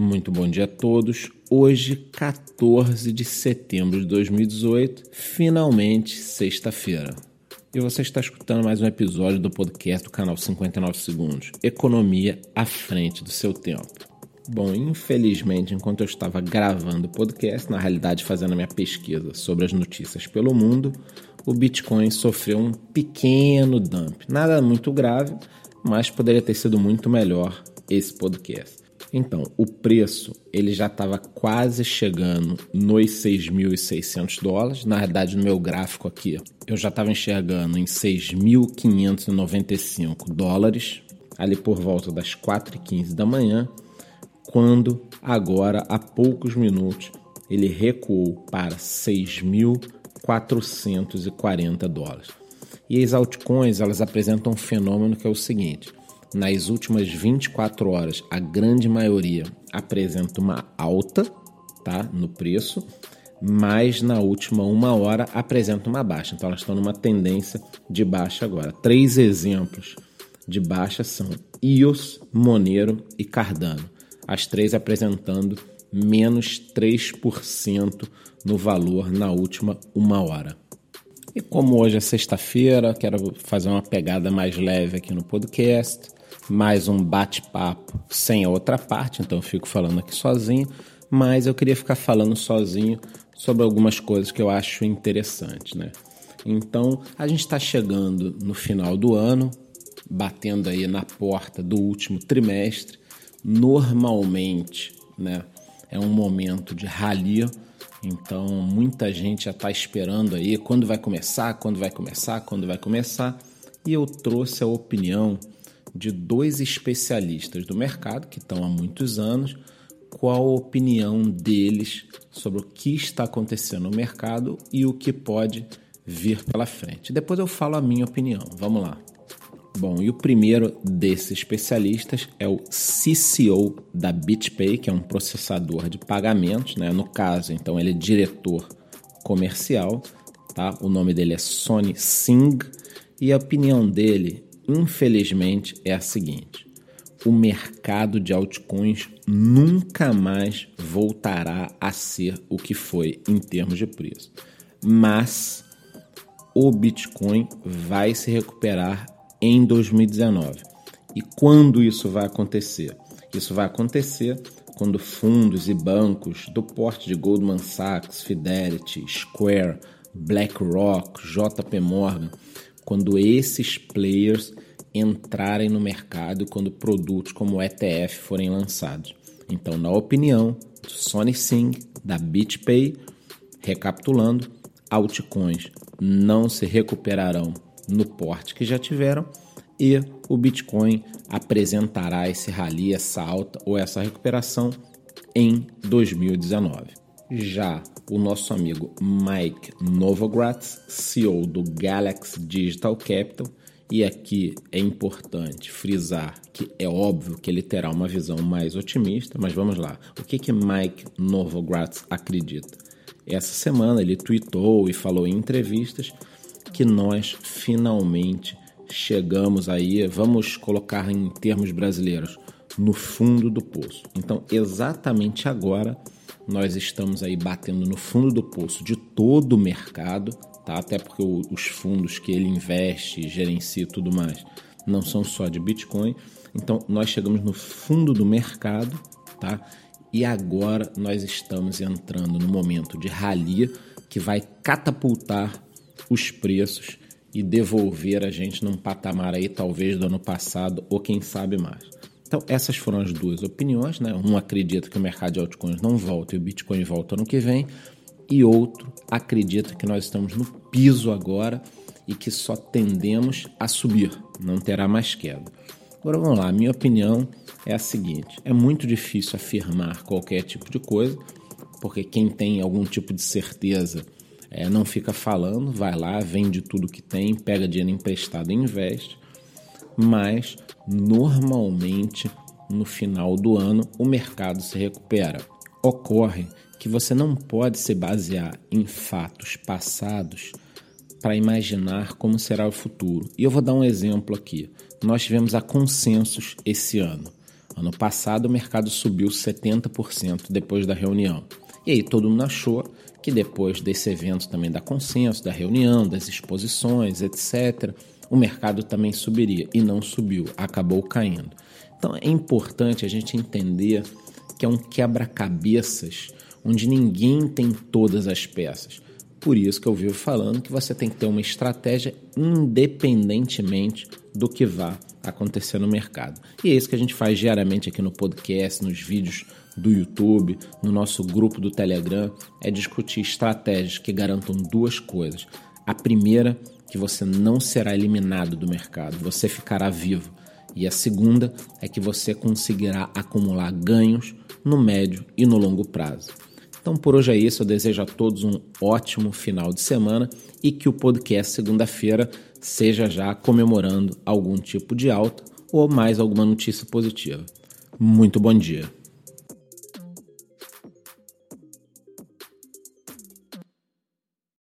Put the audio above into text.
Muito bom dia a todos. Hoje, 14 de setembro de 2018, finalmente sexta-feira. E você está escutando mais um episódio do podcast do canal 59 Segundos Economia à frente do seu tempo. Bom, infelizmente, enquanto eu estava gravando o podcast, na realidade fazendo a minha pesquisa sobre as notícias pelo mundo, o Bitcoin sofreu um pequeno dump. Nada muito grave, mas poderia ter sido muito melhor esse podcast. Então, o preço ele já estava quase chegando nos 6.600 dólares. Na verdade, no meu gráfico aqui, eu já estava enxergando em 6.595 dólares, ali por volta das 4h15 da manhã, quando agora, há poucos minutos, ele recuou para 6.440 dólares. E as altcoins elas apresentam um fenômeno que é o seguinte: nas últimas 24 horas, a grande maioria apresenta uma alta tá, no preço, mas na última uma hora apresenta uma baixa. Então elas estão numa tendência de baixa agora. Três exemplos de baixa são IOS, Monero e Cardano. As três apresentando menos 3% no valor na última uma hora. E como hoje é sexta-feira, quero fazer uma pegada mais leve aqui no podcast mais um bate-papo sem a outra parte, então eu fico falando aqui sozinho, mas eu queria ficar falando sozinho sobre algumas coisas que eu acho interessantes, né? Então, a gente está chegando no final do ano, batendo aí na porta do último trimestre. Normalmente, né, é um momento de rally, então muita gente já está esperando aí quando vai começar, quando vai começar, quando vai começar. E eu trouxe a opinião de dois especialistas do mercado que estão há muitos anos, qual a opinião deles sobre o que está acontecendo no mercado e o que pode vir pela frente. Depois eu falo a minha opinião. Vamos lá. Bom, e o primeiro desses especialistas é o CCO da BitPay, que é um processador de pagamentos, né? No caso, então ele é diretor comercial, tá? O nome dele é Sony Singh e a opinião dele infelizmente, é a seguinte: o mercado de altcoins nunca mais voltará a ser o que foi em termos de preço. Mas o Bitcoin vai se recuperar em 2019. E quando isso vai acontecer? Isso vai acontecer quando fundos e bancos do porte de Goldman Sachs, Fidelity, Square, BlackRock, JP Morgan quando esses players entrarem no mercado quando produtos como o ETF forem lançados. Então, na opinião do Sony Singh, da BitPay, recapitulando, altcoins não se recuperarão no porte que já tiveram e o Bitcoin apresentará esse rally, essa alta ou essa recuperação em 2019. Já o nosso amigo Mike Novogratz, CEO do Galaxy Digital Capital, e aqui é importante frisar que é óbvio que ele terá uma visão mais otimista, mas vamos lá. O que que Mike Novogratz acredita? Essa semana ele tweetou e falou em entrevistas que nós finalmente chegamos aí, vamos colocar em termos brasileiros, no fundo do poço. Então, exatamente agora nós estamos aí batendo no fundo do poço de todo o mercado, tá? Até porque o, os fundos que ele investe, gerencia e tudo mais, não são só de Bitcoin. Então nós chegamos no fundo do mercado, tá? E agora nós estamos entrando no momento de rally que vai catapultar os preços e devolver a gente num patamar aí talvez do ano passado ou quem sabe mais. Então, essas foram as duas opiniões, né? Um acredita que o mercado de altcoins não volta e o Bitcoin volta ano que vem, e outro acredita que nós estamos no piso agora e que só tendemos a subir, não terá mais queda. Agora vamos lá, a minha opinião é a seguinte: é muito difícil afirmar qualquer tipo de coisa, porque quem tem algum tipo de certeza é, não fica falando, vai lá, vende tudo que tem, pega dinheiro emprestado e investe mas normalmente no final do ano o mercado se recupera. Ocorre que você não pode se basear em fatos passados para imaginar como será o futuro. E eu vou dar um exemplo aqui. Nós tivemos a consensos esse ano. Ano passado o mercado subiu 70% depois da reunião. E aí todo mundo achou que depois desse evento também da consenso, da reunião, das exposições, etc., o mercado também subiria e não subiu, acabou caindo. Então é importante a gente entender que é um quebra-cabeças onde ninguém tem todas as peças. Por isso que eu vivo falando que você tem que ter uma estratégia independentemente do que vá acontecer no mercado. E é isso que a gente faz diariamente aqui no podcast, nos vídeos do YouTube, no nosso grupo do Telegram, é discutir estratégias que garantam duas coisas. A primeira, que você não será eliminado do mercado, você ficará vivo. E a segunda é que você conseguirá acumular ganhos no médio e no longo prazo. Então por hoje é isso, eu desejo a todos um ótimo final de semana e que o podcast segunda-feira seja já comemorando algum tipo de alta ou mais alguma notícia positiva. Muito bom dia.